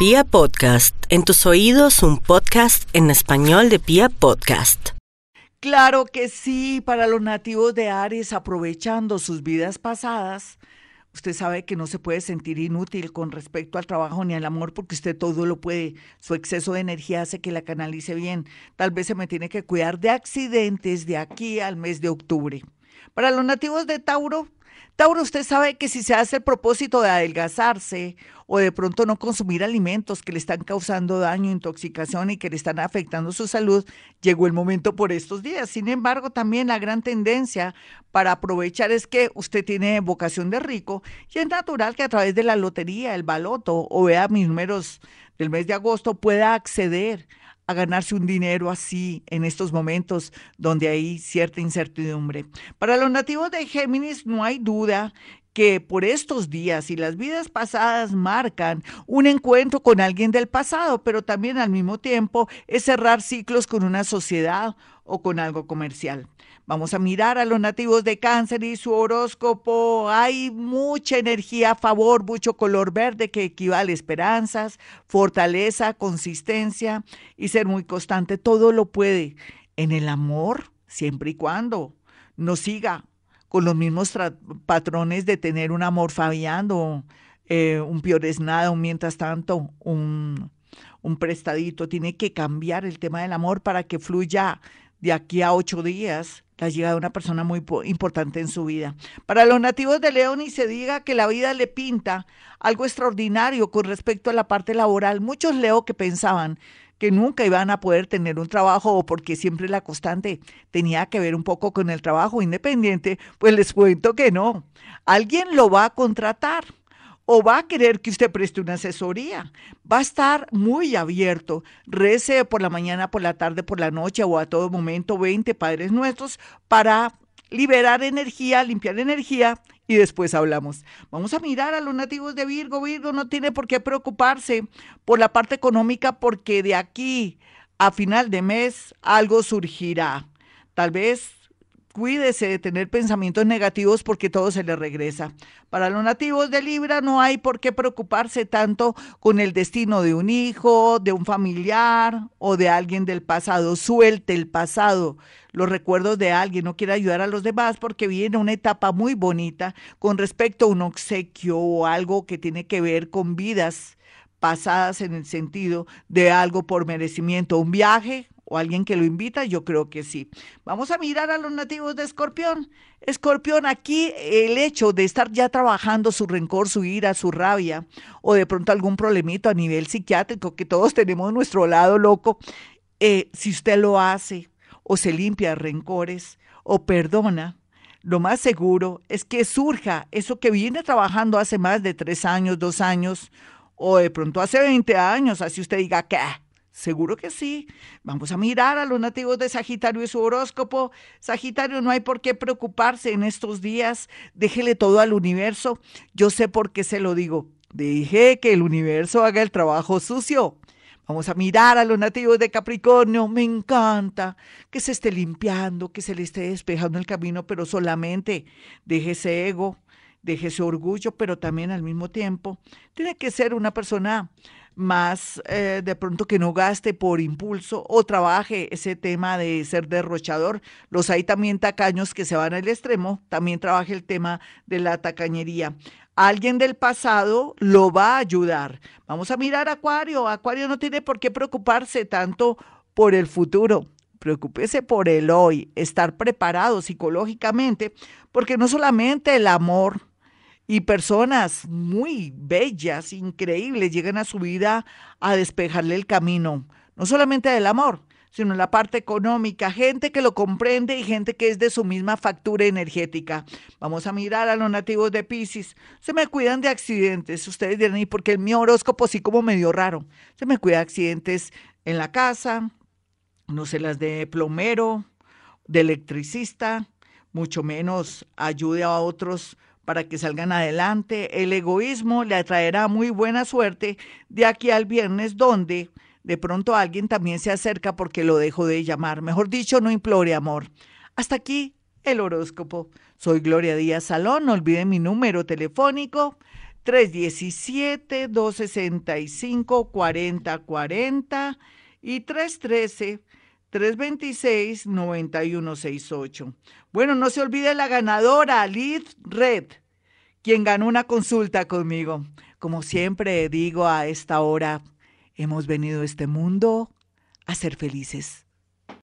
Pia Podcast, en tus oídos un podcast en español de Pia Podcast. Claro que sí, para los nativos de Aries aprovechando sus vidas pasadas. Usted sabe que no se puede sentir inútil con respecto al trabajo ni al amor porque usted todo lo puede. Su exceso de energía hace que la canalice bien. Tal vez se me tiene que cuidar de accidentes de aquí al mes de octubre. Para los nativos de Tauro, Tauro, usted sabe que si se hace el propósito de adelgazarse o de pronto no consumir alimentos que le están causando daño, intoxicación y que le están afectando su salud, llegó el momento por estos días. Sin embargo, también la gran tendencia para aprovechar es que usted tiene vocación de rico y es natural que a través de la lotería, el baloto o vea mis números del mes de agosto pueda acceder a ganarse un dinero así en estos momentos donde hay cierta incertidumbre. Para los nativos de Géminis no hay duda que por estos días y las vidas pasadas marcan un encuentro con alguien del pasado, pero también al mismo tiempo es cerrar ciclos con una sociedad o con algo comercial. Vamos a mirar a los nativos de cáncer y su horóscopo. Hay mucha energía a favor, mucho color verde que equivale a esperanzas, fortaleza, consistencia y ser muy constante. Todo lo puede en el amor, siempre y cuando no siga con los mismos patrones de tener un amor fabiando, eh, un piores nada, un mientras tanto, un prestadito. Tiene que cambiar el tema del amor para que fluya de aquí a ocho días la llegada de una persona muy importante en su vida. Para los nativos de León y se diga que la vida le pinta algo extraordinario con respecto a la parte laboral. Muchos leo que pensaban que nunca iban a poder tener un trabajo o porque siempre la constante tenía que ver un poco con el trabajo independiente, pues les cuento que no. Alguien lo va a contratar o va a querer que usted preste una asesoría. Va a estar muy abierto. Rece por la mañana, por la tarde, por la noche o a todo momento 20 Padres Nuestros para liberar energía, limpiar energía y después hablamos. Vamos a mirar a los nativos de Virgo. Virgo no tiene por qué preocuparse por la parte económica porque de aquí a final de mes algo surgirá. Tal vez cuídese de tener pensamientos negativos porque todo se le regresa. Para los nativos de Libra no hay por qué preocuparse tanto con el destino de un hijo, de un familiar o de alguien del pasado. Suelte el pasado, los recuerdos de alguien, no quiere ayudar a los demás porque viene una etapa muy bonita con respecto a un obsequio o algo que tiene que ver con vidas pasadas en el sentido de algo por merecimiento, un viaje, o alguien que lo invita, yo creo que sí. Vamos a mirar a los nativos de Escorpión. Escorpión, aquí el hecho de estar ya trabajando su rencor, su ira, su rabia, o de pronto algún problemito a nivel psiquiátrico, que todos tenemos nuestro lado loco, eh, si usted lo hace, o se limpia rencores, o perdona, lo más seguro es que surja eso que viene trabajando hace más de tres años, dos años, o de pronto hace 20 años, así usted diga, ¿qué? Seguro que sí. Vamos a mirar a los nativos de Sagitario y su horóscopo. Sagitario, no hay por qué preocuparse en estos días. Déjele todo al universo. Yo sé por qué se lo digo. Deje que el universo haga el trabajo sucio. Vamos a mirar a los nativos de Capricornio. Me encanta que se esté limpiando, que se le esté despejando el camino, pero solamente deje ese ego, deje ese orgullo, pero también al mismo tiempo tiene que ser una persona más eh, de pronto que no gaste por impulso o trabaje ese tema de ser derrochador. Los hay también tacaños que se van al extremo, también trabaje el tema de la tacañería. Alguien del pasado lo va a ayudar. Vamos a mirar a Acuario. Acuario no tiene por qué preocuparse tanto por el futuro. Preocúpese por el hoy, estar preparado psicológicamente, porque no solamente el amor, y personas muy bellas, increíbles, llegan a su vida a despejarle el camino, no solamente del amor, sino la parte económica, gente que lo comprende y gente que es de su misma factura energética. Vamos a mirar a los nativos de Pisces. Se me cuidan de accidentes. Ustedes dirán, ¿y porque el mi horóscopo sí como medio raro? Se me cuida de accidentes en la casa, no sé, las de plomero, de electricista, mucho menos ayude a otros para que salgan adelante. El egoísmo le atraerá muy buena suerte de aquí al viernes, donde de pronto alguien también se acerca porque lo dejo de llamar. Mejor dicho, no implore amor. Hasta aquí el horóscopo. Soy Gloria Díaz Salón. No olviden mi número telefónico 317-265-4040 y 313-326-9168. Bueno, no se olvide la ganadora, Lid Red, quien ganó una consulta conmigo. Como siempre digo a esta hora, hemos venido a este mundo a ser felices.